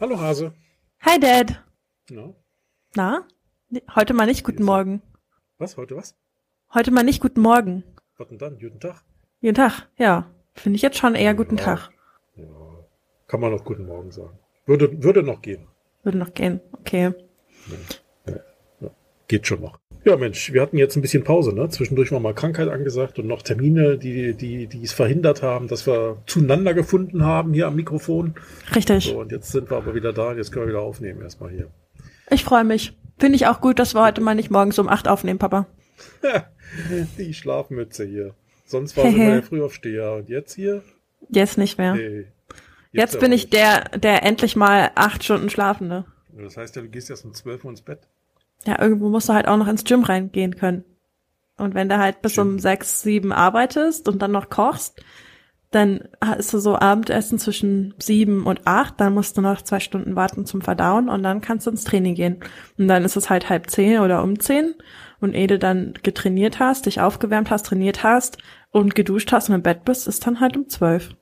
Hallo Hase. Hi Dad. Ja. Na? Heute mal nicht guten Morgen. Was? Heute was? Heute mal nicht guten Morgen. Was denn dann? Guten Tag? Guten Tag, ja. Finde ich jetzt schon eher guten Ja. Tag. Ja. Kann man noch guten Morgen sagen. Würde, würde noch gehen. Würde noch gehen. Okay. Geht schon noch. Ja, Mensch, wir hatten jetzt ein bisschen Pause, ne? Zwischendurch war mal Krankheit angesagt und noch Termine, die, die, die es verhindert haben, dass wir zueinander gefunden haben hier am Mikrofon. Richtig. So, und jetzt sind wir aber wieder da und jetzt können wir wieder aufnehmen erstmal hier. Ich freue mich. Finde ich auch gut, dass wir heute mal nicht morgens um acht aufnehmen, Papa. Die Schlafmütze hier. Sonst war sie Hehe. immer der Frühaufsteher und jetzt hier? Jetzt nicht mehr. Nee. Jetzt aber bin ich der, der endlich mal acht Stunden schlafende. Das heißt ja, du gehst erst um 12 Uhr ins Bett. Ja, irgendwo musst du halt auch noch ins Gym reingehen können. Und wenn du halt bis Gym. um sechs, sieben arbeitest und dann noch kochst, dann ist du so Abendessen zwischen sieben und acht, dann musst du noch zwei Stunden warten zum Verdauen und dann kannst du ins Training gehen. Und dann ist es halt halb zehn oder um zehn und ehe du dann getrainiert hast, dich aufgewärmt hast, trainiert hast und geduscht hast und im Bett bist, ist dann halt um zwölf.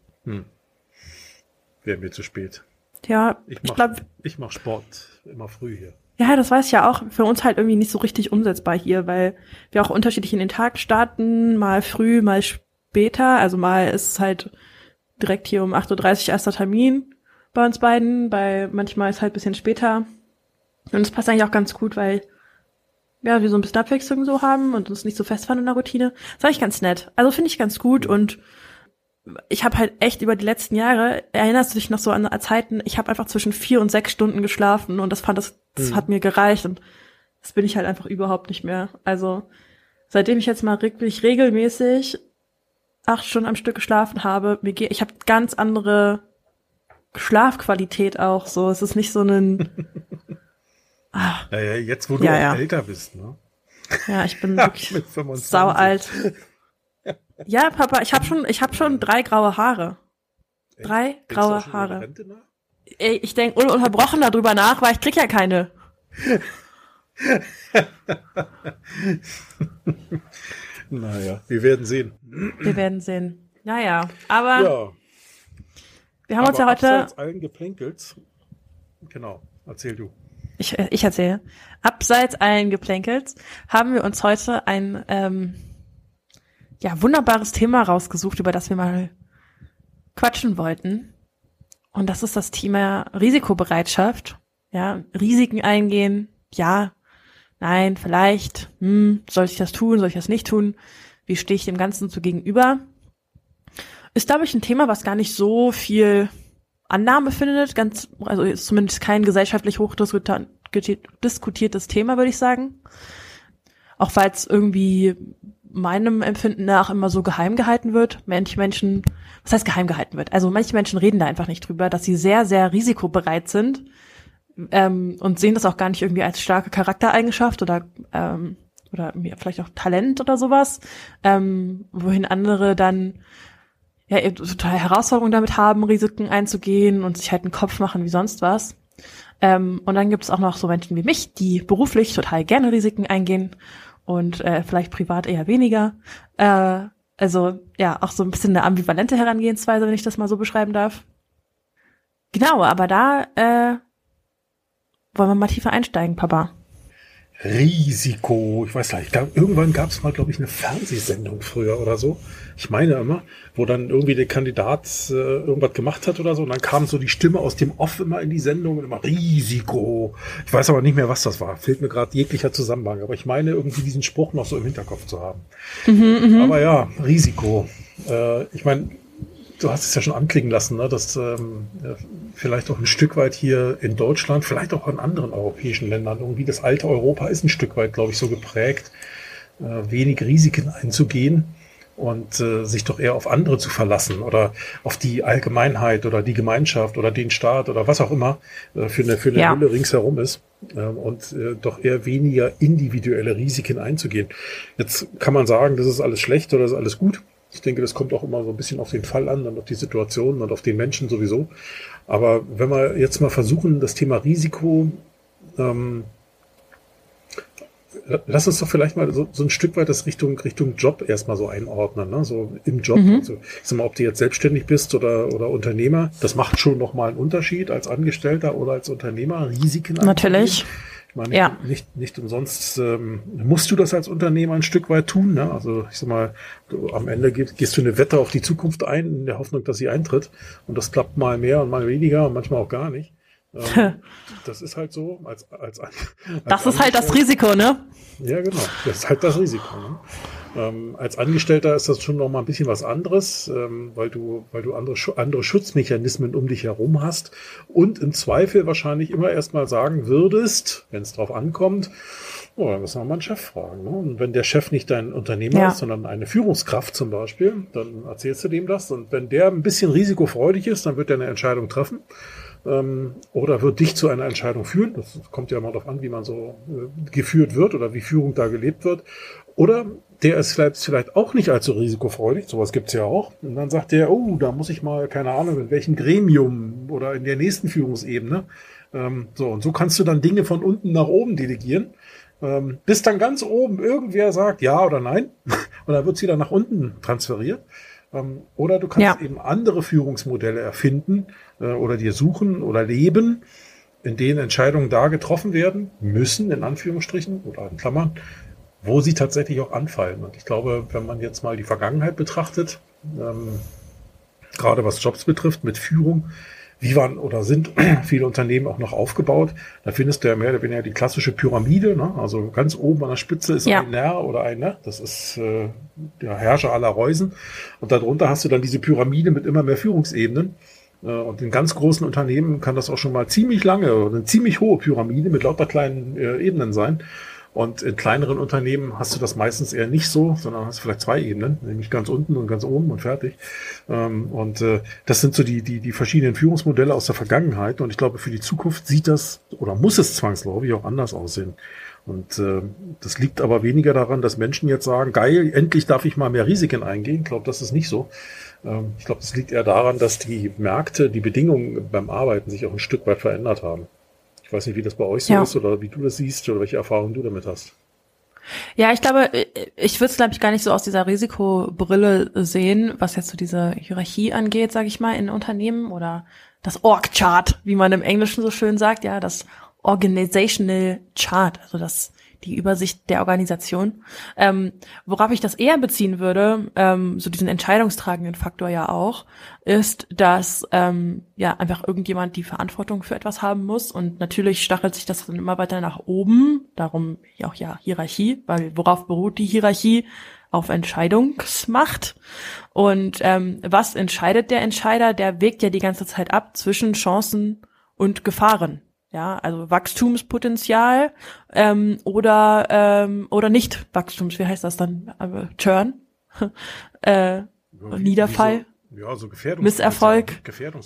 Wäre mir zu spät. Ja, Ich ich mach, glaube, ich mach Sport immer früh hier. Ja, das weiß ich ja auch. Für uns halt irgendwie nicht so richtig umsetzbar hier, weil wir auch unterschiedlich in den Tag starten, mal früh, mal später. Also mal ist es halt direkt hier um 8.30 Uhr erster Termin bei uns beiden, bei manchmal ist halt ein bisschen später. Und es passt eigentlich auch ganz gut, weil ja, wir so ein bisschen Abwechslung so haben und uns nicht so festfahren in der Routine. Das ist eigentlich ganz nett. Also finde ich ganz gut und ich habe halt echt über die letzten Jahre, erinnerst du dich noch so an Zeiten, ich habe einfach zwischen vier und sechs Stunden geschlafen und das fand das, das Mhm. hat mir gereicht und das bin ich halt einfach überhaupt nicht mehr. Also seitdem ich jetzt mal wirklich regelmäßig acht Stunden am Stück geschlafen habe, mir geht, ich habe ganz andere Schlafqualität auch so. Es ist nicht so ein, ah, Naja, jetzt wo du Ja, ja. älter bist, ne? ja, ich bin wirklich Mit 25. sau alt. Ja, Papa, ich habe schon, ich habe schon drei graue Haare. Drei du graue Haare. Ey, ich denk ununterbrochen darüber nach, weil ich krieg ja keine. Naja, wir werden sehen. Wir werden sehen. Naja, aber Ja, wir haben uns ja aber heute, abseits allen Geplänkels. Genau, erzähl du. ich, ich erzähle, abseits allen Geplänkels haben wir uns heute ein ähm, ja wunderbares Thema rausgesucht, über das wir mal quatschen wollten. Und das ist das Thema Risikobereitschaft. Ja, Risiken eingehen. Ja, nein, vielleicht. Hm, soll ich das tun? Soll ich das nicht tun? Wie stehe ich dem Ganzen so gegenüber? Ist, glaube ich, ein Thema, was gar nicht so viel Annahme findet. Ganz, also ist zumindest kein gesellschaftlich hochdiskutiertes Thema, würde ich sagen. Auch weil es irgendwie meinem Empfinden nach immer so geheim gehalten wird. Manche Menschen, was heißt geheim gehalten wird? Also manche Menschen reden da einfach nicht drüber, dass sie sehr, sehr risikobereit sind ähm, und sehen das auch gar nicht irgendwie als starke Charaktereigenschaft oder ähm, oder vielleicht auch Talent oder sowas, ähm, wohin andere dann ja total Herausforderungen damit haben, Risiken einzugehen und sich halt einen Kopf machen wie sonst was. Ähm, und dann gibt es auch noch so Menschen wie mich, die beruflich total gerne Risiken eingehen und äh, vielleicht privat eher weniger. Äh, also ja, auch so ein bisschen eine ambivalente Herangehensweise, wenn ich das mal so beschreiben darf. Genau, aber da äh, wollen wir mal tiefer einsteigen, Papa. Risiko. Ich weiß gar nicht. Ich glaub, irgendwann gab es mal, glaube ich, eine Fernsehsendung früher oder so. Ich meine immer, wo dann irgendwie der Kandidat äh, irgendwas gemacht hat oder so. Und dann kam so die Stimme aus dem Off immer in die Sendung und immer Risiko. Ich weiß aber nicht mehr, was das war. Fehlt mir gerade jeglicher Zusammenhang. Aber ich meine irgendwie diesen Spruch noch so im Hinterkopf zu haben. aber ja, Risiko. Äh, ich meine, du hast es ja schon anklingen lassen, ne, dass ähm, vielleicht auch ein Stück weit hier in Deutschland, vielleicht auch in anderen europäischen Ländern, irgendwie das alte Europa ist ein Stück weit, glaube ich, so geprägt, äh, wenig Risiken einzugehen und äh, sich doch eher auf andere zu verlassen oder auf die Allgemeinheit oder die Gemeinschaft oder den Staat oder was auch immer äh, für eine, für eine Ja. Hülle ringsherum ist äh, und äh, doch eher weniger individuelle Risiken einzugehen. Jetzt kann man sagen, das ist alles schlecht oder das ist alles gut. Ich denke, das kommt auch immer so ein bisschen auf den Fall an und auf die Situation und auf den Menschen sowieso. Aber wenn wir jetzt mal versuchen, das Thema Risiko ähm, lass uns doch vielleicht mal so, so ein Stück weit das Richtung, Richtung Job erstmal so einordnen, ne? so im Job. Mhm. Also, ich sag mal, ob du jetzt selbstständig bist oder, oder Unternehmer, das macht schon nochmal einen Unterschied als Angestellter oder als Unternehmer, Risiken. Natürlich. Ich meine, ja. nicht, nicht umsonst ähm, musst du das als Unternehmer ein Stück weit tun. Ne? Also ich sag mal, du, am Ende gehst, gehst du eine Wette auf die Zukunft ein, in der Hoffnung, dass sie eintritt. Und das klappt mal mehr und mal weniger und manchmal auch gar nicht. Ähm, das ist halt so. Als, als, als das ist halt das Risiko, ne? Ja, genau. Das ist halt das Risiko. Ne? Ähm, als Angestellter ist das schon noch mal ein bisschen was anderes, ähm, weil du, weil du andere, andere Schutzmechanismen um dich herum hast und im Zweifel wahrscheinlich immer erstmal sagen würdest, wenn es drauf ankommt, oh, dann müssen wir mal einen Chef fragen. Ne? Und wenn der Chef nicht dein Unternehmer ja. ist, sondern eine Führungskraft zum Beispiel, dann erzählst du dem das. Und wenn der ein bisschen risikofreudig ist, dann wird er eine Entscheidung treffen ähm, oder wird dich zu einer Entscheidung führen. Das kommt ja mal darauf an, wie man so äh, geführt wird oder wie Führung da gelebt wird. Oder der ist vielleicht, vielleicht auch nicht allzu risikofreudig, sowas gibt's ja auch. Und dann sagt der, oh, da muss ich mal, keine Ahnung, in welchem Gremium oder in der nächsten Führungsebene. Ähm, so, und so kannst du dann Dinge von unten nach oben delegieren. Ähm, bis dann ganz oben irgendwer sagt ja oder nein. und dann wird's wieder nach unten transferiert. Ähm, oder du kannst ja. eben andere Führungsmodelle erfinden äh, oder dir suchen oder leben, in denen Entscheidungen da getroffen werden müssen, in Anführungsstrichen oder in Klammern, wo sie tatsächlich auch anfallen. Und ich glaube, wenn man jetzt mal die Vergangenheit betrachtet, ähm, gerade was Jobs betrifft, mit Führung, wie waren oder sind viele Unternehmen auch noch aufgebaut. Da findest du ja mehr oder weniger die klassische Pyramide. Ne? Also ganz oben an der Spitze ist ja. ein Herr oder ein, ne? das ist äh, der Herrscher aller Reusen. Und darunter hast du dann diese Pyramide mit immer mehr Führungsebenen. Äh, und in ganz großen Unternehmen kann das auch schon mal ziemlich lange oder eine ziemlich hohe Pyramide mit lauter kleinen äh, Ebenen sein. Und in kleineren Unternehmen hast du das meistens eher nicht so, sondern hast vielleicht zwei Ebenen, nämlich ganz unten und ganz oben und fertig. Ähm, und äh, das sind so die, die, die verschiedenen Führungsmodelle aus der Vergangenheit. Und ich glaube, für die Zukunft sieht das oder muss es zwangsläufig auch anders aussehen. Und äh, das liegt aber weniger daran, dass Menschen jetzt sagen, geil, endlich darf ich mal mehr Risiken eingehen. Ich glaube, das ist nicht so. Ähm, ich glaube, es liegt eher daran, dass die Märkte, die Bedingungen beim Arbeiten sich auch ein Stück weit verändert haben. Ich weiß nicht, wie das bei euch so ja. ist oder wie du das siehst oder welche Erfahrungen du damit hast. Ja, ich glaube, ich würde es, glaube ich, gar nicht so aus dieser Risikobrille sehen, was jetzt so diese Hierarchie angeht, sage ich mal, in Unternehmen oder das Org-Chart, wie man im Englischen so schön sagt, ja, das Organizational Chart, also das die Übersicht der Organisation. Ähm, worauf ich das eher beziehen würde, ähm, so diesen entscheidungstragenden Faktor ja auch, ist, dass ähm, ja einfach irgendjemand die Verantwortung für etwas haben muss und natürlich stachelt sich das dann immer weiter nach oben. Darum auch ja Hierarchie, weil worauf beruht die Hierarchie? Auf Entscheidungsmacht. Und ähm, was entscheidet der Entscheider? Der wägt ja die ganze Zeit ab zwischen Chancen und Gefahren ja, also Wachstumspotenzial ähm, oder ähm, oder nicht Wachstums, wie heißt das dann? Äh, Churn, äh, Niederfall. So, ja, so Gefährdungs Misserfolg,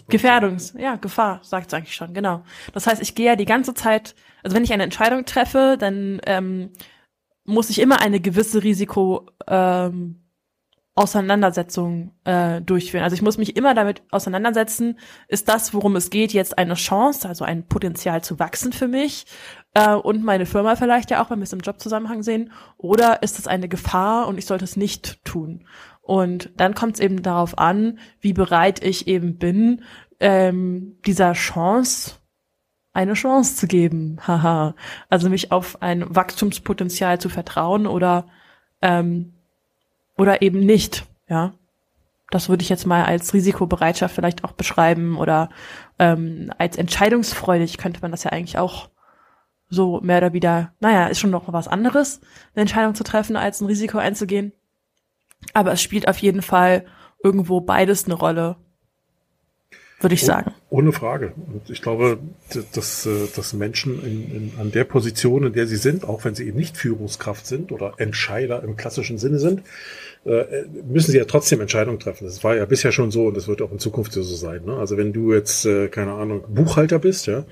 Gefährdungs, ja, Gefahr, sagt es eigentlich schon, genau. Das heißt, ich gehe ja die ganze Zeit, also wenn ich eine Entscheidung treffe, dann ähm, muss ich immer eine gewisse Risiko ähm, Auseinandersetzung äh, durchführen. Also ich muss mich immer damit auseinandersetzen, ist das, worum es geht, jetzt eine Chance, also ein Potenzial zu wachsen für mich äh, und meine Firma vielleicht ja auch, wenn wir es im Jobzusammenhang sehen, oder ist es eine Gefahr und ich sollte es nicht tun. Und dann kommt es eben darauf an, wie bereit ich eben bin, ähm, dieser Chance eine Chance zu geben. Haha. also mich auf ein Wachstumspotenzial zu vertrauen oder ähm, oder eben nicht, ja. Das würde ich jetzt mal als Risikobereitschaft vielleicht auch beschreiben oder ähm, als entscheidungsfreudig könnte man das ja eigentlich auch so mehr oder wieder, naja, ist schon noch was anderes, eine Entscheidung zu treffen, als ein Risiko einzugehen. Aber es spielt auf jeden Fall irgendwo beides eine Rolle, würde ich sagen. Ohne Frage. Und ich glaube, dass, äh, dass Menschen in, in, an der Position, in der sie sind, auch wenn sie eben nicht Führungskraft sind oder Entscheider im klassischen Sinne sind, äh, müssen sie ja trotzdem Entscheidungen treffen. Das war ja bisher schon so und das wird auch in Zukunft so sein. Ne? Also wenn du jetzt, äh, keine Ahnung, Buchhalter bist, ja,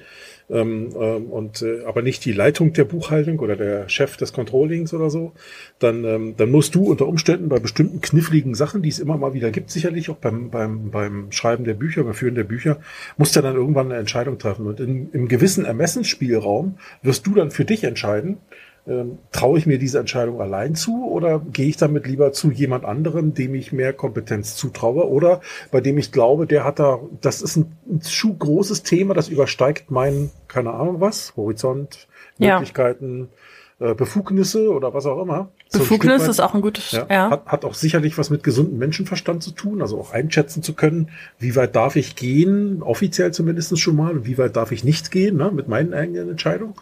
ähm, ähm, und äh, aber nicht die Leitung der Buchhaltung oder der Chef des Controllings oder so, dann, ähm, dann musst du unter Umständen bei bestimmten kniffligen Sachen, die es immer mal wieder gibt, sicherlich auch beim, beim, beim Schreiben der Bücher, beim Führen der Bücher, musst du dann irgendwann eine Entscheidung treffen. Und in, im gewissen Ermessensspielraum wirst du dann für dich entscheiden, ähm, traue ich mir diese Entscheidung allein zu oder gehe ich damit lieber zu jemand anderem, dem ich mehr Kompetenz zutraue oder bei dem ich glaube, der hat da, das ist ein, ein zu großes Thema, das übersteigt meinen, keine Ahnung was, Horizont, Möglichkeiten, ja. äh, Befugnisse oder was auch immer. Befugnis so ist auch ein gutes, ja, ja. Hat, hat auch sicherlich was mit gesundem Menschenverstand zu tun, also auch einschätzen zu können, wie weit darf ich gehen, offiziell zumindest schon mal, und wie weit darf ich nicht gehen, ne, mit meinen eigenen Entscheidungen.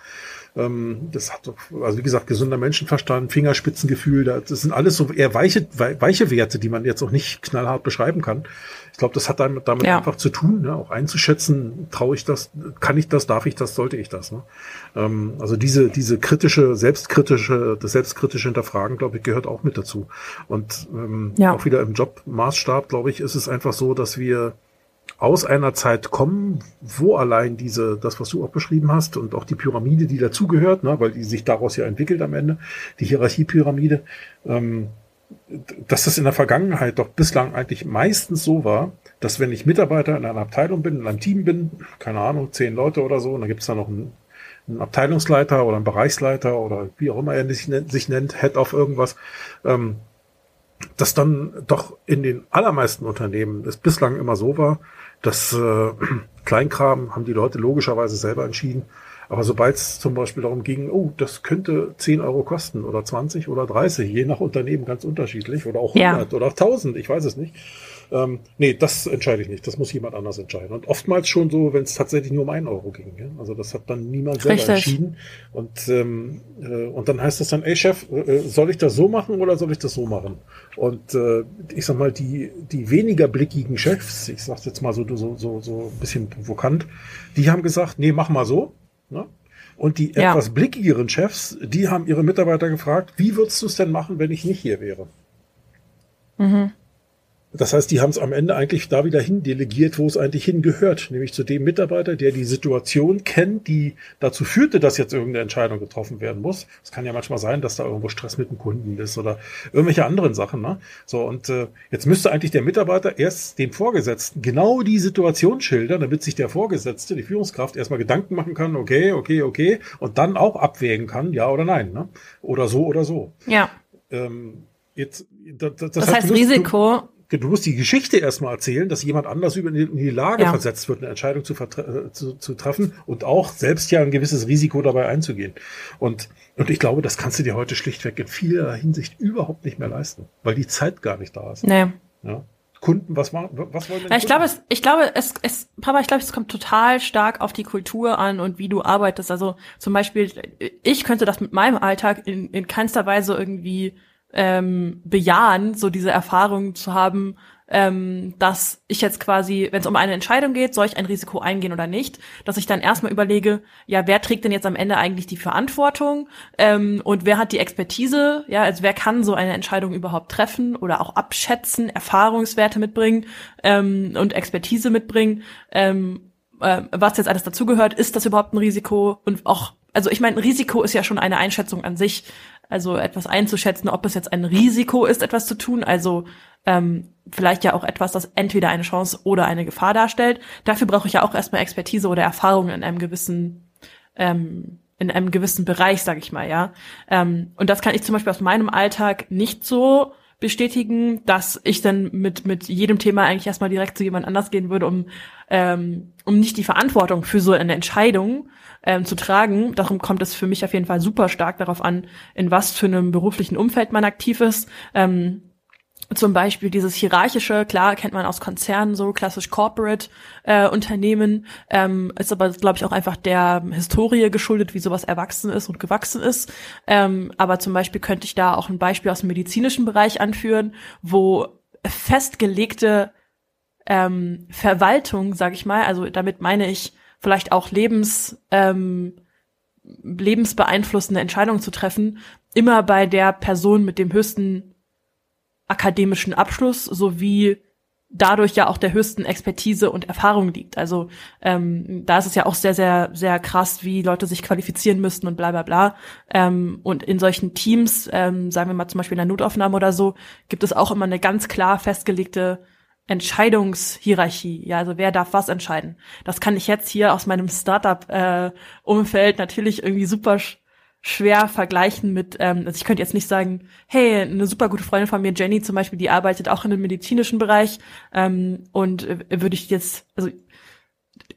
Ähm, das hat, also wie gesagt, gesunder Menschenverstand, Fingerspitzengefühl, das sind alles so eher weiche, weiche Werte, die man jetzt auch nicht knallhart beschreiben kann. Ich glaube, das hat damit, damit ja. einfach zu tun, ne? auch einzuschätzen, traue ich das, kann ich das, darf ich das, sollte ich das. Ne? Ähm, also diese, diese kritische, selbstkritische, das selbstkritische Hinterfragen, glaube ich, gehört auch mit dazu. Und ähm, ja. auch wieder im Jobmaßstab, glaube ich, ist es einfach so, dass wir aus einer Zeit kommen, wo allein diese, das, was du auch beschrieben hast, und auch die Pyramide, die dazugehört, ne, weil die sich daraus ja entwickelt am Ende, die Hierarchiepyramide, ähm, dass das in der Vergangenheit doch bislang eigentlich meistens so war, dass wenn ich Mitarbeiter in einer Abteilung bin, in einem Team bin, keine Ahnung, zehn Leute oder so, und dann gibt es da noch einen, einen, Abteilungsleiter oder einen Bereichsleiter oder wie auch immer er sich nennt, sich nennt Head of irgendwas, ähm, dass dann doch in den allermeisten Unternehmen es bislang immer so war, das äh, Kleinkram haben die Leute logischerweise selber entschieden. Aber sobald es zum Beispiel darum ging, oh, das könnte 10 Euro kosten oder 20 oder 30, je nach Unternehmen ganz unterschiedlich oder auch 100 ja. oder auch 1000, ich weiß es nicht, ähm, nee, das entscheide ich nicht. Das muss jemand anders entscheiden. Und oftmals schon so, wenn es tatsächlich nur um einen Euro ging. Ja? Also das hat dann niemand selber Richtig. entschieden. Und, ähm, äh, und dann heißt es dann, ey Chef, äh, soll ich das so machen oder soll ich das so machen? Und äh, ich sag mal, die, die weniger blickigen Chefs, ich sag's jetzt mal so, so, so, so ein bisschen provokant, die haben gesagt, nee, mach mal so. Ne? Und die ja. etwas blickigeren Chefs, die haben ihre Mitarbeiter gefragt, wie würdest du es denn machen, wenn ich nicht hier wäre? Mhm. Das heißt, die haben es am Ende eigentlich da wieder hin delegiert, wo es eigentlich hingehört, nämlich zu dem Mitarbeiter, der die Situation kennt, die dazu führte, dass jetzt irgendeine Entscheidung getroffen werden muss. Es kann ja manchmal sein, dass da irgendwo Stress mit dem Kunden ist oder irgendwelche anderen Sachen. Ne? So und äh, jetzt müsste eigentlich der Mitarbeiter erst dem Vorgesetzten genau die Situation schildern, damit sich der Vorgesetzte, die Führungskraft, erstmal Gedanken machen kann, okay, okay, okay, und dann auch abwägen kann, ja oder nein, ne? oder so oder so. Ja. Ähm, Jetzt, das, das, das heißt, Risiko, du musst die Geschichte erstmal erzählen, dass jemand anders über in die Lage ja. versetzt wird, eine Entscheidung zu, äh, zu, zu treffen und auch selbst ja ein gewisses Risiko dabei einzugehen. Und, und ich glaube, das kannst du dir heute schlichtweg in vieler Hinsicht überhaupt nicht mehr leisten, weil die Zeit gar nicht da ist. Nee. Ja. Kunden, was, war, was wollen denn Ich glaube, es, ich glaube, es, es, Papa, ich glaube, es kommt total stark auf die Kultur an und wie du arbeitest. Also zum Beispiel, ich könnte das mit meinem Alltag in, in keinster Weise irgendwie ähm, bejahen, so diese Erfahrung zu haben, ähm, dass ich jetzt quasi, wenn es um eine Entscheidung geht, soll ich ein Risiko eingehen oder nicht, dass ich dann erstmal überlege, ja, wer trägt denn jetzt am Ende eigentlich die Verantwortung ähm, und wer hat die Expertise, ja, also wer kann so eine Entscheidung überhaupt treffen oder auch abschätzen, Erfahrungswerte mitbringen ähm, und Expertise mitbringen, ähm, äh, was jetzt alles dazugehört, ist das überhaupt ein Risiko und auch also ich meine, ein Risiko ist ja schon eine Einschätzung an sich. Also etwas einzuschätzen, ob es jetzt ein Risiko ist, etwas zu tun, also ähm, vielleicht ja auch etwas, das entweder eine Chance oder eine Gefahr darstellt. Dafür brauche ich ja auch erstmal Expertise oder Erfahrung in einem gewissen ähm, in einem gewissen Bereich, sag ich mal, ja. Ähm, und das kann ich zum Beispiel aus meinem Alltag nicht so bestätigen, dass ich dann mit mit jedem Thema eigentlich erstmal direkt zu jemand anders gehen würde, um ähm, um nicht die Verantwortung für so eine Entscheidung ähm, zu tragen. Darum kommt es für mich auf jeden Fall super stark darauf an, in was für einem beruflichen Umfeld man aktiv ist. Ähm, zum Beispiel dieses hierarchische, klar kennt man aus Konzernen so klassisch Corporate äh, Unternehmen, ähm, ist aber glaube ich auch einfach der Historie geschuldet, wie sowas erwachsen ist und gewachsen ist. Ähm, aber zum Beispiel könnte ich da auch ein Beispiel aus dem medizinischen Bereich anführen, wo festgelegte ähm, Verwaltung, sage ich mal, also damit meine ich vielleicht auch Lebens, ähm, lebensbeeinflussende Entscheidungen zu treffen, immer bei der Person mit dem höchsten akademischen Abschluss sowie dadurch ja auch der höchsten Expertise und Erfahrung liegt. Also ähm, da ist es ja auch sehr, sehr, sehr krass, wie Leute sich qualifizieren müssten und bla bla bla. Ähm, und in solchen Teams, ähm, sagen wir mal zum Beispiel in der Notaufnahme oder so, gibt es auch immer eine ganz klar festgelegte Entscheidungshierarchie. Ja, also wer darf was entscheiden? Das kann ich jetzt hier aus meinem Startup-Umfeld äh, natürlich irgendwie super schwer vergleichen mit, ähm, also ich könnte jetzt nicht sagen, hey, eine super gute Freundin von mir, Jenny zum Beispiel, die arbeitet auch in dem medizinischen Bereich ähm, und äh, würde ich jetzt, also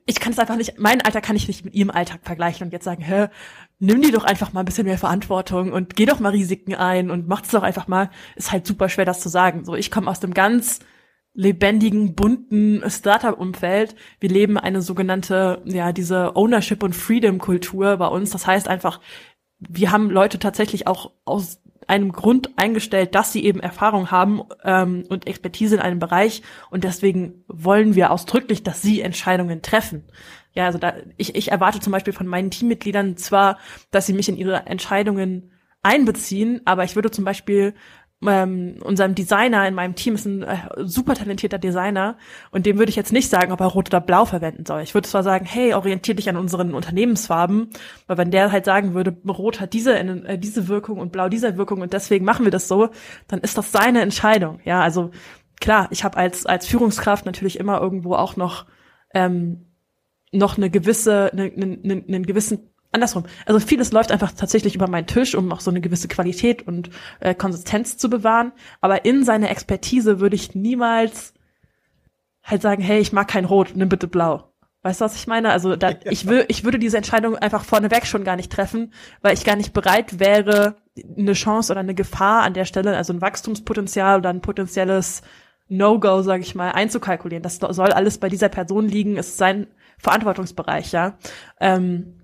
ich kann es einfach nicht, mein Alter kann ich nicht mit ihrem Alltag vergleichen und jetzt sagen, hä, nimm dir doch einfach mal ein bisschen mehr Verantwortung und geh doch mal Risiken ein und mach es doch einfach mal. Ist halt super schwer, das zu sagen. So, ich komme aus dem ganz lebendigen, bunten Startup-Umfeld. Wir leben eine sogenannte, ja, diese Ownership- und Freedom-Kultur bei uns. Das heißt einfach, wir haben Leute tatsächlich auch aus einem Grund eingestellt, dass sie eben Erfahrung haben ähm, und Expertise in einem Bereich und deswegen wollen wir ausdrücklich, dass sie Entscheidungen treffen. Ja, also da, ich, ich erwarte zum Beispiel von meinen Teammitgliedern zwar, dass sie mich in ihre Entscheidungen einbeziehen, aber ich würde zum Beispiel ähm, unserem Designer in meinem Team ist ein äh, super talentierter Designer und dem würde ich jetzt nicht sagen, ob er rot oder blau verwenden soll. Ich würde zwar sagen, hey, orientier dich an unseren Unternehmensfarben, weil wenn der halt sagen würde, rot hat diese äh, diese Wirkung und blau diese Wirkung und deswegen machen wir das so, dann ist das seine Entscheidung. Ja, also klar, ich habe als als Führungskraft natürlich immer irgendwo auch noch ähm, noch eine gewisse, eine, eine, einen gewissen andersrum. Also vieles läuft einfach tatsächlich über meinen Tisch, um auch so eine gewisse Qualität und äh, Konsistenz zu bewahren. Aber in seine Expertise würde ich niemals halt sagen, hey, ich mag kein Rot, nimm bitte Blau. Weißt du, was ich meine? Also da, ich, will, ich würde diese Entscheidung einfach vorneweg schon gar nicht treffen, weil ich gar nicht bereit wäre, eine Chance oder eine Gefahr an der Stelle, also ein Wachstumspotenzial oder ein potenzielles No-Go, sage ich mal, einzukalkulieren. Das soll alles bei dieser Person liegen, ist sein Verantwortungsbereich, ja. Ähm,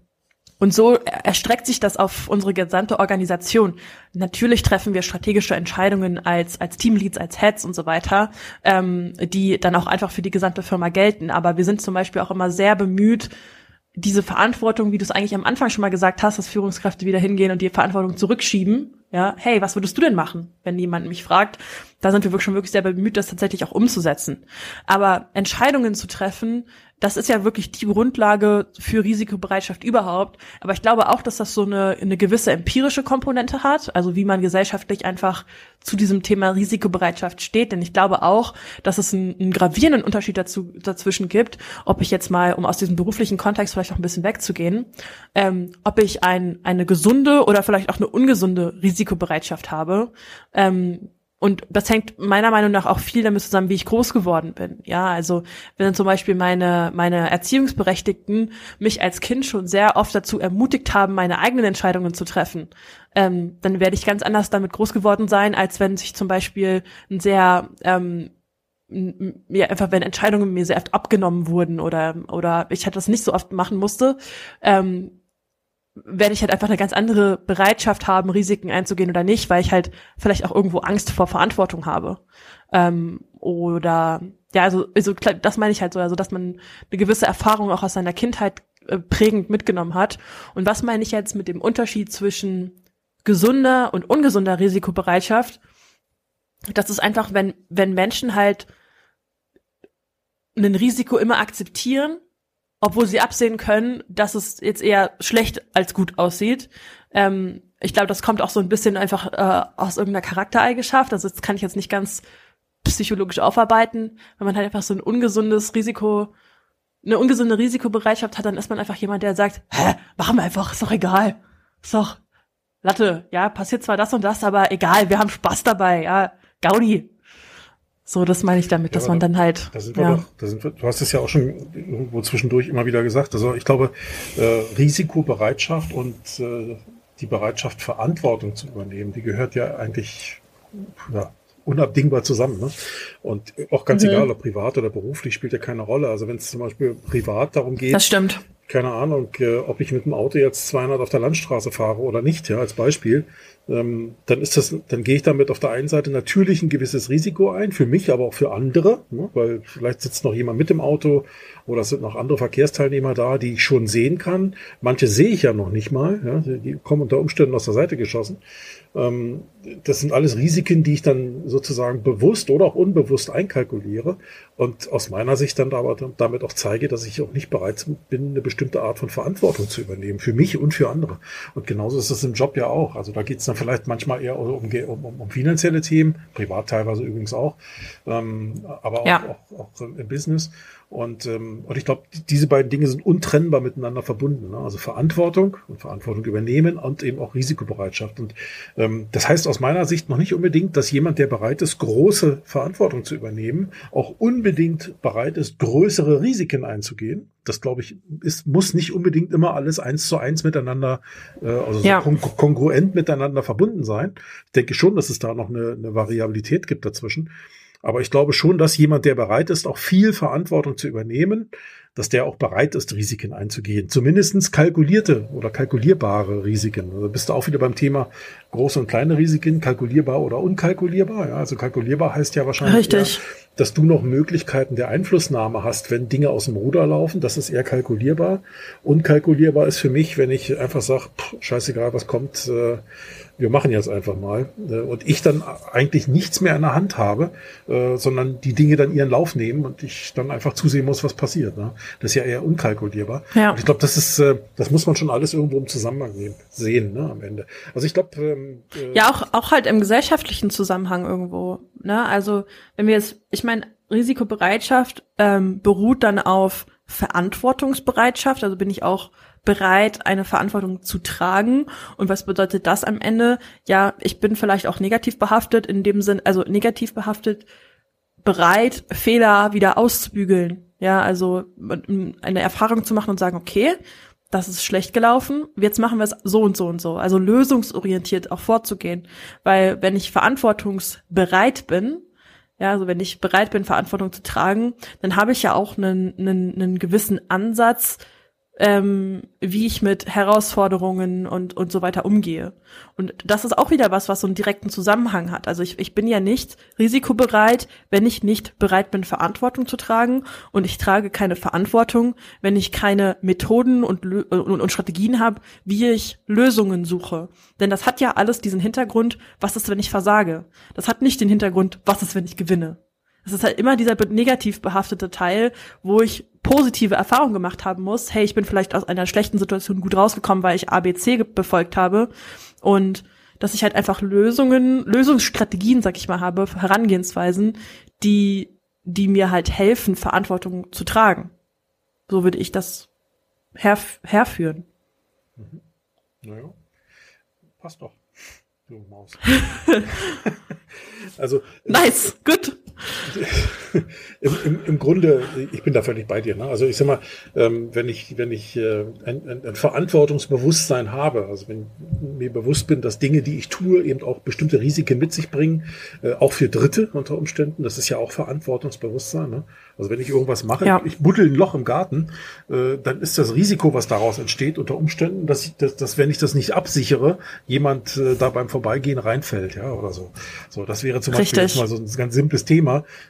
und so erstreckt sich das auf unsere gesamte Organisation. Natürlich treffen wir strategische Entscheidungen als, als Teamleads, als Heads und so weiter, ähm, die dann auch einfach für die gesamte Firma gelten. Aber wir sind zum Beispiel auch immer sehr bemüht, diese Verantwortung, wie du es eigentlich am Anfang schon mal gesagt hast, dass Führungskräfte wieder hingehen und die Verantwortung zurückschieben. Ja, hey, was würdest du denn machen, wenn jemand mich fragt? Da sind wir wirklich schon wirklich sehr bemüht, das tatsächlich auch umzusetzen. Aber Entscheidungen zu treffen, das ist ja wirklich die Grundlage für Risikobereitschaft überhaupt. Aber ich glaube auch, dass das so eine, eine gewisse empirische Komponente hat, also wie man gesellschaftlich einfach zu diesem Thema Risikobereitschaft steht. Denn ich glaube auch, dass es einen, einen gravierenden Unterschied dazu, dazwischen gibt, ob ich jetzt mal, um aus diesem beruflichen Kontext vielleicht noch ein bisschen wegzugehen, ähm, ob ich ein, eine gesunde oder vielleicht auch eine ungesunde Risikobereitschaft habe. Ähm, und das hängt meiner Meinung nach auch viel damit zusammen, wie ich groß geworden bin. Ja, also wenn zum Beispiel meine, meine Erziehungsberechtigten mich als Kind schon sehr oft dazu ermutigt haben, meine eigenen Entscheidungen zu treffen, ähm, dann werde ich ganz anders damit groß geworden sein, als wenn sich zum Beispiel ein sehr ähm, mir einfach wenn Entscheidungen mir sehr oft abgenommen wurden oder oder ich halt das nicht so oft machen musste, ähm, werde ich halt einfach eine ganz andere Bereitschaft haben, Risiken einzugehen oder nicht, weil ich halt vielleicht auch irgendwo Angst vor Verantwortung habe. Ähm, oder ja, also, also das meine ich halt so, also dass man eine gewisse Erfahrung auch aus seiner Kindheit äh, prägend mitgenommen hat. Und was meine ich jetzt mit dem Unterschied zwischen gesunder und ungesunder Risikobereitschaft? Das ist einfach, wenn, wenn Menschen halt ein Risiko immer akzeptieren obwohl sie absehen können, dass es jetzt eher schlecht als gut aussieht. Ähm, ich glaube, das kommt auch so ein bisschen einfach äh, aus irgendeiner Charaktereigenschaft. Also das kann ich jetzt nicht ganz psychologisch aufarbeiten. Wenn man halt einfach so ein ungesundes Risiko, eine ungesunde Risikobereitschaft hat, dann ist man einfach jemand, der sagt, hä, machen wir einfach, ist doch egal. Ist doch Latte, ja, passiert zwar das und das, aber egal, wir haben Spaß dabei, ja, Gaudi. So, das meine ich damit, ja, dass man dann halt. Da sind wir ja. doch, da sind wir, du hast es ja auch schon irgendwo zwischendurch immer wieder gesagt. Also ich glaube, äh, Risikobereitschaft und äh, die Bereitschaft, Verantwortung zu übernehmen, die gehört ja eigentlich ja, unabdingbar zusammen. Ne? Und auch ganz mhm. egal, ob privat oder beruflich, spielt ja keine Rolle. Also wenn es zum Beispiel privat darum geht, das stimmt. Keine Ahnung, äh, ob ich mit dem Auto jetzt 200 auf der Landstraße fahre oder nicht, ja, als Beispiel, ähm, dann ist das, dann gehe ich damit auf der einen Seite natürlich ein gewisses Risiko ein, für mich, aber auch für andere, ne? weil vielleicht sitzt noch jemand mit im Auto oder es sind noch andere Verkehrsteilnehmer da, die ich schon sehen kann. Manche sehe ich ja noch nicht mal, ja? die kommen unter Umständen aus der Seite geschossen. Ähm, das sind alles Risiken, die ich dann sozusagen bewusst oder auch unbewusst einkalkuliere und aus meiner Sicht dann aber damit auch zeige, dass ich auch nicht bereit bin, eine bestimmte Art von Verantwortung zu übernehmen, für mich und für andere. Und genauso ist das im Job ja auch. Also da geht es dann vielleicht manchmal eher um, um, um, finanzielle Themen, privat teilweise übrigens auch, ähm, aber auch, ja. auch, auch, im Business. Und, ähm, und ich glaube, diese beiden Dinge sind untrennbar miteinander verbunden. Ne? Also Verantwortung und Verantwortung übernehmen und eben auch Risikobereitschaft. Und ähm, das heißt aus meiner Sicht noch nicht unbedingt, dass jemand, der bereit ist, große Verantwortung zu übernehmen, auch unbedingt bereit ist, größere Risiken einzugehen. Das glaube ich, ist, muss nicht unbedingt immer alles eins zu eins miteinander, äh, also ja. so kon kongruent miteinander verbunden sein. Ich denke schon, dass es da noch eine, eine Variabilität gibt dazwischen. Aber ich glaube schon, dass jemand, der bereit ist, auch viel Verantwortung zu übernehmen, dass der auch bereit ist, Risiken einzugehen. Zumindestens kalkulierte oder kalkulierbare Risiken. Also bist du auch wieder beim Thema große und kleine Risiken, kalkulierbar oder unkalkulierbar. Ja, also kalkulierbar heißt ja wahrscheinlich. Eher, dass du noch Möglichkeiten der Einflussnahme hast, wenn Dinge aus dem Ruder laufen. Das ist eher kalkulierbar. Unkalkulierbar ist für mich, wenn ich einfach sage, scheißegal, was kommt, äh, wir machen jetzt einfach mal. Äh, und ich dann eigentlich nichts mehr in der Hand habe, äh, sondern die Dinge dann ihren Lauf nehmen und ich dann einfach zusehen muss, was passiert. Ne? Das ist ja eher unkalkulierbar. Ja. Und ich glaube, das ist, äh, das muss man schon alles irgendwo im Zusammenhang sehen, ne, am Ende. Also ich glaube. Ähm, äh, ja, auch, auch halt im gesellschaftlichen Zusammenhang irgendwo. Ne? Also wenn wir jetzt, ich meine, Risikobereitschaft ähm, beruht dann auf Verantwortungsbereitschaft, also bin ich auch bereit, eine Verantwortung zu tragen. Und was bedeutet das am Ende? Ja, ich bin vielleicht auch negativ behaftet, in dem Sinn, also negativ behaftet, bereit, Fehler wieder auszubügeln. Ja, also eine Erfahrung zu machen und sagen, okay, das ist schlecht gelaufen, jetzt machen wir es so und so und so. Also lösungsorientiert auch vorzugehen. Weil wenn ich verantwortungsbereit bin, ja, also wenn ich bereit bin, Verantwortung zu tragen, dann habe ich ja auch einen, einen, einen gewissen Ansatz, ähm, wie ich mit Herausforderungen und, und so weiter umgehe. Und das ist auch wieder was, was so einen direkten Zusammenhang hat. Also ich, ich bin ja nicht risikobereit, wenn ich nicht bereit bin, Verantwortung zu tragen. Und ich trage keine Verantwortung, wenn ich keine Methoden und, und, und Strategien habe, wie ich Lösungen suche. Denn das hat ja alles diesen Hintergrund, was ist, wenn ich versage. Das hat nicht den Hintergrund, was ist, wenn ich gewinne. Es ist halt immer dieser negativ behaftete Teil, wo ich positive Erfahrungen gemacht haben muss. Hey, ich bin vielleicht aus einer schlechten Situation gut rausgekommen, weil ich ABC befolgt habe. Und dass ich halt einfach Lösungen, Lösungsstrategien, sag ich mal, habe, Herangehensweisen, die, die mir halt helfen, Verantwortung zu tragen. So würde ich das her, herführen. Mhm. Naja, passt doch. Du Maus. also. Nice, gut. Im, im, Im Grunde, ich bin da völlig bei dir. Ne? Also ich sag mal, ähm, wenn ich, wenn ich äh, ein, ein, ein Verantwortungsbewusstsein habe, also wenn mir bewusst bin, dass Dinge, die ich tue, eben auch bestimmte Risiken mit sich bringen, äh, auch für Dritte unter Umständen, das ist ja auch Verantwortungsbewusstsein. Ne? Also wenn ich irgendwas mache, ja. ich buddel ein Loch im Garten, äh, dann ist das Risiko, was daraus entsteht, unter Umständen, dass ich, dass, dass wenn ich das nicht absichere, jemand äh, da beim Vorbeigehen reinfällt, ja, oder so. So, das wäre zum Richtig. Beispiel mal so ein ganz simples Thema.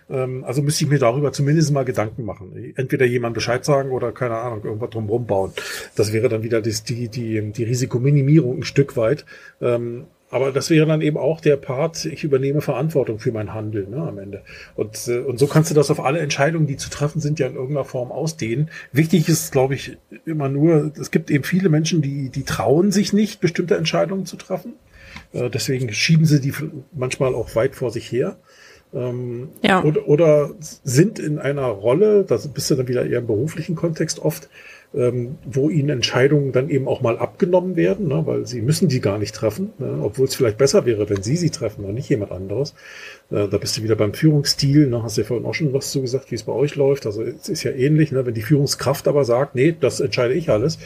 Ähm, also müsste ich mir darüber zumindest mal Gedanken machen. Entweder jemand Bescheid sagen oder keine Ahnung, irgendwas drumherum bauen. Das wäre dann wieder das, die, die, die Risikominimierung ein Stück weit. Ähm, aber das wäre dann eben auch der Part, ich übernehme Verantwortung für mein Handeln ne, am Ende. Und, äh, und so kannst du das auf alle Entscheidungen, die zu treffen sind, ja in irgendeiner Form ausdehnen. Wichtig ist, glaube ich, immer nur, es gibt eben viele Menschen, die, die trauen sich nicht, bestimmte Entscheidungen zu treffen. Äh, deswegen schieben sie die manchmal auch weit vor sich her. Ähm, ja. oder, oder sind in einer Rolle, da bist du dann wieder eher im beruflichen Kontext oft, ähm, wo ihnen Entscheidungen dann eben auch mal abgenommen werden, ne, weil sie müssen die gar nicht treffen, ne, obwohl es vielleicht besser wäre, wenn sie sie treffen und nicht jemand anderes. Äh, da bist du wieder beim Führungsstil, ne, hast du ja vorhin auch schon was zu gesagt, wie es bei euch läuft. Also es ist ja ähnlich, ne, wenn die Führungskraft aber sagt, nee, das entscheide ich alles,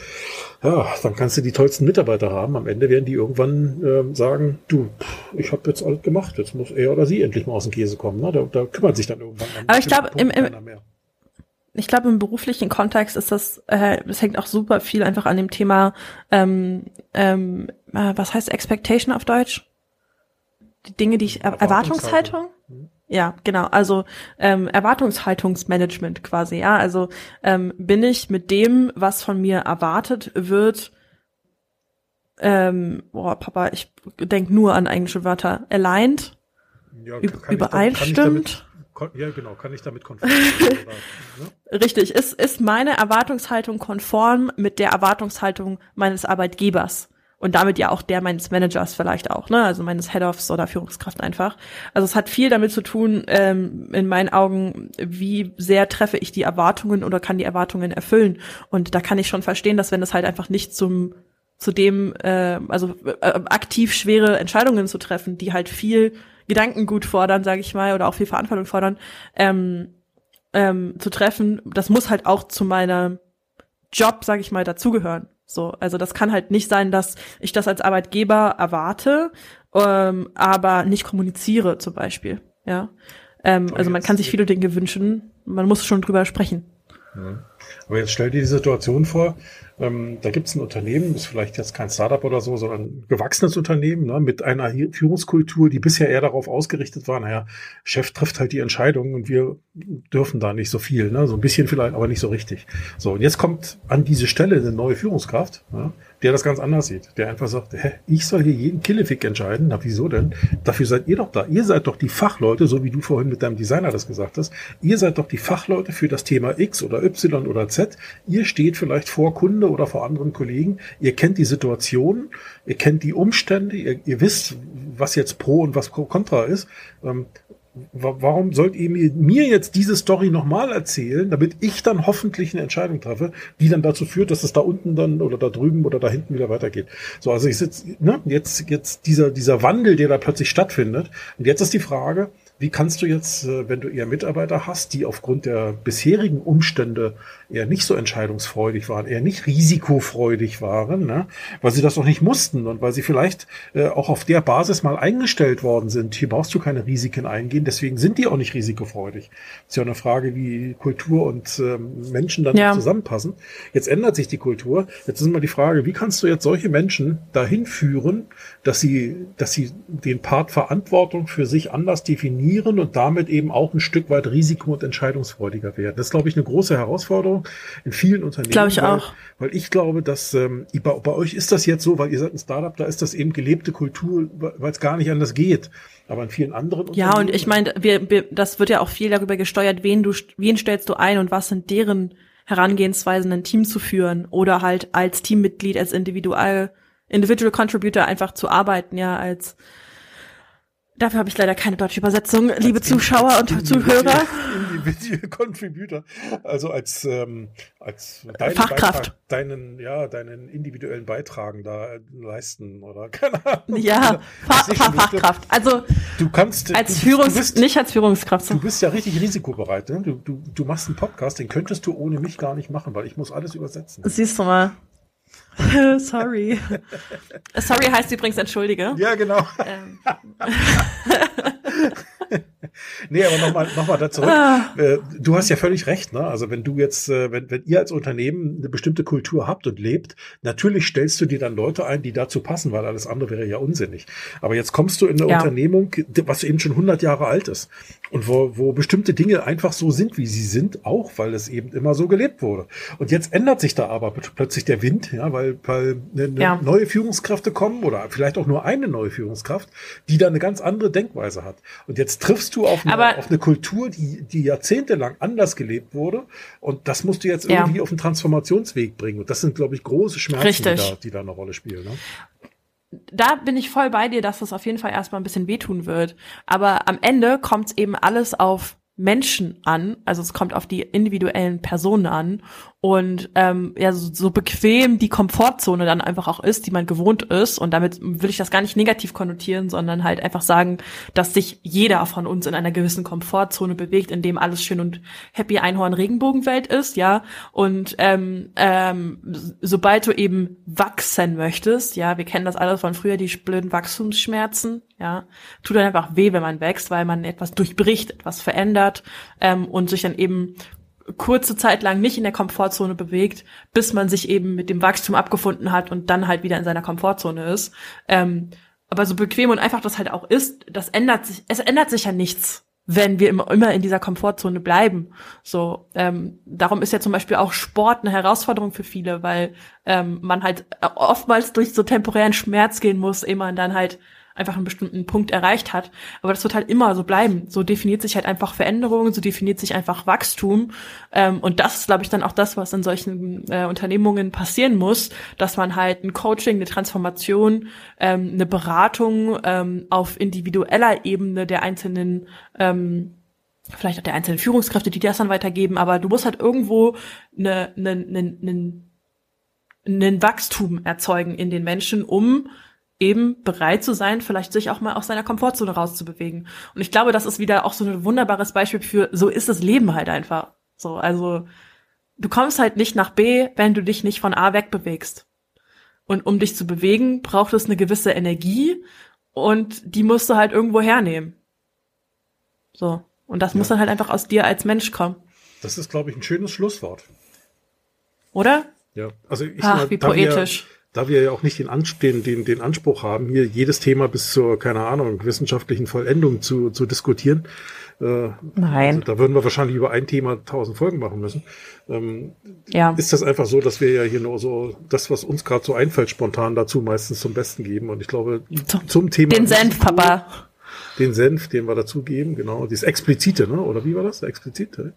ja, dann kannst du die tollsten Mitarbeiter haben. Am Ende werden die irgendwann äh, sagen, du, ich habe jetzt alles gemacht, jetzt muss er oder sie endlich mal aus dem Käse kommen. Ne? Da, da kümmert sich dann irgendwann an. Aber ich glaube, im, im, ich glaube, im beruflichen Kontext ist das, äh, das hängt auch super viel einfach an dem Thema, ähm, ähm, äh, was heißt Expectation auf Deutsch? Die Dinge, die ich, er Erwartungshaltung? Mhm. Ja, genau. Also ähm, Erwartungshaltungsmanagement quasi. Ja, also ähm, bin ich mit dem, was von mir erwartet wird, ähm, boah, Papa, ich denk nur an englische Wörter, aligned, ja, übereinstimmt ja, genau, kann ich damit konform ne? Richtig, ist, ist meine Erwartungshaltung konform mit der Erwartungshaltung meines Arbeitgebers? und damit ja auch der meines Managers vielleicht auch, ne? Also meines Head-Offs oder Führungskraft einfach. Also es hat viel damit zu tun, ähm, in meinen Augen, wie sehr treffe ich die Erwartungen oder kann die Erwartungen erfüllen. Und da kann ich schon verstehen, dass wenn es halt einfach nicht zum zu dem, äh, also äh, aktiv schwere Entscheidungen zu treffen, die halt viel Gedankengut fordern, sage ich mal, oder auch viel Verantwortung fordern, ähm, ähm, zu treffen, das muss halt auch zu meiner Job, sage ich mal, dazugehören. So, also das kann halt nicht sein, dass ich das als Arbeitgeber erwarte, ähm, aber nicht kommuniziere zum Beispiel. Ja, ähm, also man kann sich viele Dinge wünschen, man muss schon drüber sprechen. Ja. Aber jetzt stell dir die Situation vor, ähm, da gibt es ein Unternehmen, ist vielleicht jetzt kein Startup oder so, sondern ein gewachsenes Unternehmen ne, mit einer Führungskultur, die bisher eher darauf ausgerichtet war, naja, Chef trifft halt die Entscheidungen und wir dürfen da nicht so viel, ne, so ein bisschen vielleicht, aber nicht so richtig. So, und jetzt kommt an diese Stelle eine neue Führungskraft, ja, der das ganz anders sieht, der einfach sagt, hä, ich soll hier jeden Killefick entscheiden, na wieso denn? Dafür seid ihr doch da. Ihr seid doch die Fachleute, so wie du vorhin mit deinem Designer das gesagt hast. Ihr seid doch die Fachleute für das Thema X oder Y oder Z. Ihr steht vielleicht vor Kunde oder vor anderen Kollegen. Ihr kennt die Situation, ihr kennt die Umstände, ihr, ihr wisst, was jetzt Pro und was Contra ist. Ähm, warum sollt ihr mir, jetzt diese Story nochmal erzählen, damit ich dann hoffentlich eine Entscheidung treffe, die dann dazu führt, dass es da unten dann oder da drüben oder da hinten wieder weitergeht. So, also ich sitze, ne, jetzt, jetzt dieser, dieser Wandel, der da plötzlich stattfindet. Und jetzt ist die Frage, wie kannst du jetzt, äh, wenn du eher Mitarbeiter hast, die aufgrund der bisherigen Umstände eher nicht so entscheidungsfreudig waren, eher nicht risikofreudig waren, ne? weil sie das auch nicht mussten und weil sie vielleicht äh, auch auf der Basis mal eingestellt worden sind. Hier brauchst du keine Risiken eingehen, deswegen sind die auch nicht risikofreudig. Das ist ja eine Frage, wie Kultur und ähm, Menschen dann ja. zusammenpassen. Jetzt ändert sich die Kultur. Jetzt ist mal die Frage, wie kannst du jetzt solche Menschen dahin führen, dass sie, dass sie den Part Verantwortung für sich anders definieren und damit eben auch ein Stück weit risiko- und entscheidungsfreudiger werden. Das ist, glaube ich, eine große Herausforderung in vielen Unternehmen. Glaube ich weil, auch. Weil ich glaube, dass ähm, bei, bei euch ist das jetzt so, weil ihr seid ein Startup, da ist das eben gelebte Kultur, weil es gar nicht anders geht. Aber in vielen anderen Ja, und ich meine, wir, wir, das wird ja auch viel darüber gesteuert, wen du, wen stellst du ein und was sind deren Herangehensweisen, ein Team zu führen oder halt als Teammitglied, als Individual Individual Contributor einfach zu arbeiten, ja, als Dafür habe ich leider keine deutsche Übersetzung, als liebe Zuschauer und Zuhörer. Individual Contributor, also als ähm, als deinen Fachkraft, Beitrag, deinen ja deinen individuellen Beitragen da leisten oder keine Ahnung. Ja, Fa Fa Fachkraft. Also du kannst als du, Führungs du bist, nicht als Führungskraft. Du bist ja richtig risikobereit. Ne? Du, du du machst einen Podcast, den könntest du ohne mich gar nicht machen, weil ich muss alles übersetzen. Siehst du mal. Sorry. Sorry heißt übrigens entschuldige. Ja, genau. Ähm. nee, aber nochmal noch mal da zurück. Ah. Äh, du hast ja völlig recht. Ne? Also wenn du jetzt, äh, wenn, wenn ihr als Unternehmen eine bestimmte Kultur habt und lebt, natürlich stellst du dir dann Leute ein, die dazu passen, weil alles andere wäre ja unsinnig. Aber jetzt kommst du in eine ja. Unternehmung, was eben schon 100 Jahre alt ist und wo, wo bestimmte Dinge einfach so sind, wie sie sind, auch weil es eben immer so gelebt wurde. Und jetzt ändert sich da aber plötzlich der Wind, ja, weil, weil eine, eine ja. neue Führungskräfte kommen oder vielleicht auch nur eine neue Führungskraft, die da eine ganz andere Denkweise hat. Und jetzt triffst du auf eine, auf eine Kultur, die, die jahrzehntelang anders gelebt wurde. Und das musst du jetzt irgendwie ja. auf einen Transformationsweg bringen. Und das sind, glaube ich, große Schmerzen, die da, die da eine Rolle spielen. Ne? da bin ich voll bei dir, dass das auf jeden Fall erstmal ein bisschen wehtun wird. Aber am Ende kommt es eben alles auf Menschen an, also es kommt auf die individuellen Personen an und ähm, ja so, so bequem die Komfortzone dann einfach auch ist, die man gewohnt ist. Und damit will ich das gar nicht negativ konnotieren, sondern halt einfach sagen, dass sich jeder von uns in einer gewissen Komfortzone bewegt, in dem alles schön und happy Einhorn Regenbogenwelt ist, ja. Und ähm, ähm, sobald du eben wachsen möchtest, ja, wir kennen das alles von früher, die blöden Wachstumsschmerzen, ja, tut dann einfach weh, wenn man wächst, weil man etwas durchbricht, etwas verändert ähm, und sich dann eben kurze Zeit lang nicht in der Komfortzone bewegt, bis man sich eben mit dem Wachstum abgefunden hat und dann halt wieder in seiner Komfortzone ist. Ähm, aber so bequem und einfach das halt auch ist, das ändert sich, es ändert sich ja nichts, wenn wir immer, immer in dieser Komfortzone bleiben. So, ähm, darum ist ja zum Beispiel auch Sport eine Herausforderung für viele, weil ähm, man halt oftmals durch so temporären Schmerz gehen muss, ehe man dann halt einfach einen bestimmten Punkt erreicht hat. Aber das wird halt immer so bleiben. So definiert sich halt einfach Veränderung, so definiert sich einfach Wachstum. Ähm, und das ist, glaube ich, dann auch das, was in solchen äh, Unternehmungen passieren muss, dass man halt ein Coaching, eine Transformation, ähm, eine Beratung ähm, auf individueller Ebene der einzelnen ähm, vielleicht auch der einzelnen Führungskräfte, die das dann weitergeben, aber du musst halt irgendwo eine, eine, eine, eine, einen Wachstum erzeugen in den Menschen, um eben bereit zu sein, vielleicht sich auch mal aus seiner Komfortzone rauszubewegen. Und ich glaube, das ist wieder auch so ein wunderbares Beispiel für, so ist das Leben halt einfach. So, also, du kommst halt nicht nach B, wenn du dich nicht von A wegbewegst. Und um dich zu bewegen, braucht es eine gewisse Energie und die musst du halt irgendwo hernehmen. So. Und das ja. muss dann halt einfach aus dir als Mensch kommen. Das ist, glaube ich, ein schönes Schlusswort. Oder? Ja, also ich Ach, wie poetisch. Wir, da wir ja auch nicht den, den, den, den Anspruch haben, hier jedes Thema bis zur, keine Ahnung, wissenschaftlichen Vollendung zu, zu diskutieren. Äh, Nein. Also da würden wir wahrscheinlich über ein Thema tausend Folgen machen müssen. Ähm, ja. Ist das einfach so, dass wir ja hier nur so das, was uns gerade so einfällt, spontan dazu meistens zum Besten geben. Und ich glaube, zum, zum Thema. Den Senf, Papa. Den Senf, den wir dazugeben, genau. Dieses Explizite, ne? Oder wie war das? Explizite?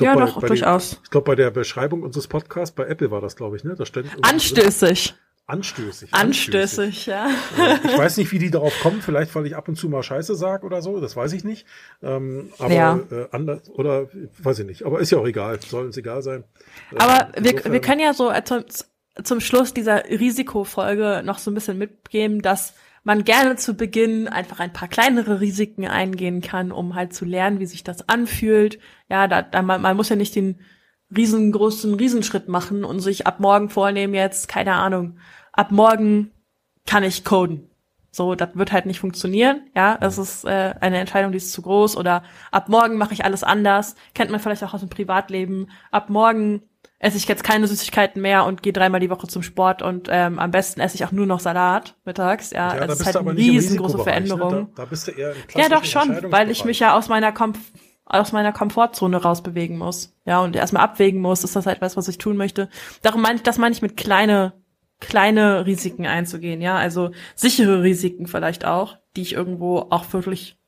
Glaub, ja, bei, doch, bei durchaus. Die, ich glaube, bei der Beschreibung unseres Podcasts, bei Apple war das, glaube ich, ne? Da stand anstößig. Anstößig. Anstößig, ja. Ich weiß nicht, wie die darauf kommen. Vielleicht, weil ich ab und zu mal Scheiße sag oder so. Das weiß ich nicht. Ähm, aber ja. äh, anders oder weiß ich nicht. Aber ist ja auch egal. Soll uns egal sein. Aber äh, wir, wir können ja so zum, zum Schluss dieser Risikofolge noch so ein bisschen mitgeben, dass man gerne zu Beginn einfach ein paar kleinere Risiken eingehen kann, um halt zu lernen, wie sich das anfühlt. Ja, da, da man, man muss ja nicht den riesengroßen Riesenschritt machen und sich ab morgen vornehmen jetzt, keine Ahnung, ab morgen kann ich coden. So, das wird halt nicht funktionieren. Ja, das ist äh, eine Entscheidung, die ist zu groß. Oder ab morgen mache ich alles anders. Kennt man vielleicht auch aus dem Privatleben. Ab morgen esse ich jetzt keine Süßigkeiten mehr und gehe dreimal die Woche zum Sport und ähm, am besten esse ich auch nur noch Salat mittags. Ja, ja das ist halt eine riesengroße Veränderung. Ne? Da, da, bist du eher ja, doch schon, weil ich mich ja aus meiner Kom aus meiner Komfortzone rausbewegen muss. Ja, und erstmal abwägen muss, ist das halt was, was ich tun möchte. Darum meine ich, das meine ich mit kleine, kleine Risiken einzugehen, ja. Also sichere Risiken vielleicht auch, die ich irgendwo auch wirklich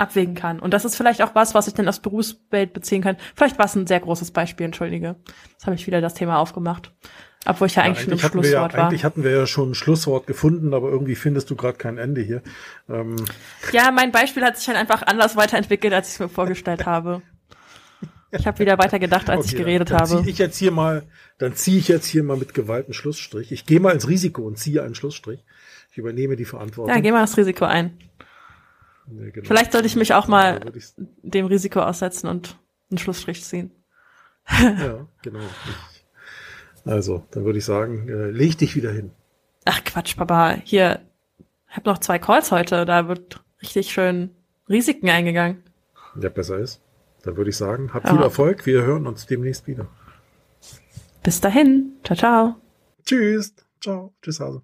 abwägen kann. Und das ist vielleicht auch was, was ich dann aus Berufswelt beziehen kann. Vielleicht war es ein sehr großes Beispiel, entschuldige. Jetzt habe ich wieder das Thema aufgemacht. Obwohl ich ja, ja eigentlich, eigentlich schon im Schlusswort ja, war. Eigentlich hatten wir ja schon ein Schlusswort gefunden, aber irgendwie findest du gerade kein Ende hier. Ähm. Ja, mein Beispiel hat sich halt einfach anders weiterentwickelt, als ich es mir vorgestellt habe. Ich habe wieder weiter gedacht, als okay, ich geredet dann, dann habe. Zieh ich jetzt hier mal, dann ziehe ich jetzt hier mal mit Gewalt einen Schlussstrich. Ich gehe mal ins Risiko und ziehe einen Schlussstrich. Ich übernehme die Verantwortung. Ja, geh mal das Risiko ein. Nee, genau. Vielleicht sollte ich mich auch mal dem Risiko aussetzen und einen Schlussstrich ziehen. ja, genau. Also, dann würde ich sagen, äh, leg dich wieder hin. Ach Quatsch, Papa. Hier, hab noch zwei Calls heute. Da wird richtig schön Risiken eingegangen. Ja, besser ist. Dann würde ich sagen, habt viel Erfolg. Wir hören uns demnächst wieder. Bis dahin. Ciao, ciao. Tschüss. Ciao. Tschüss, Hase.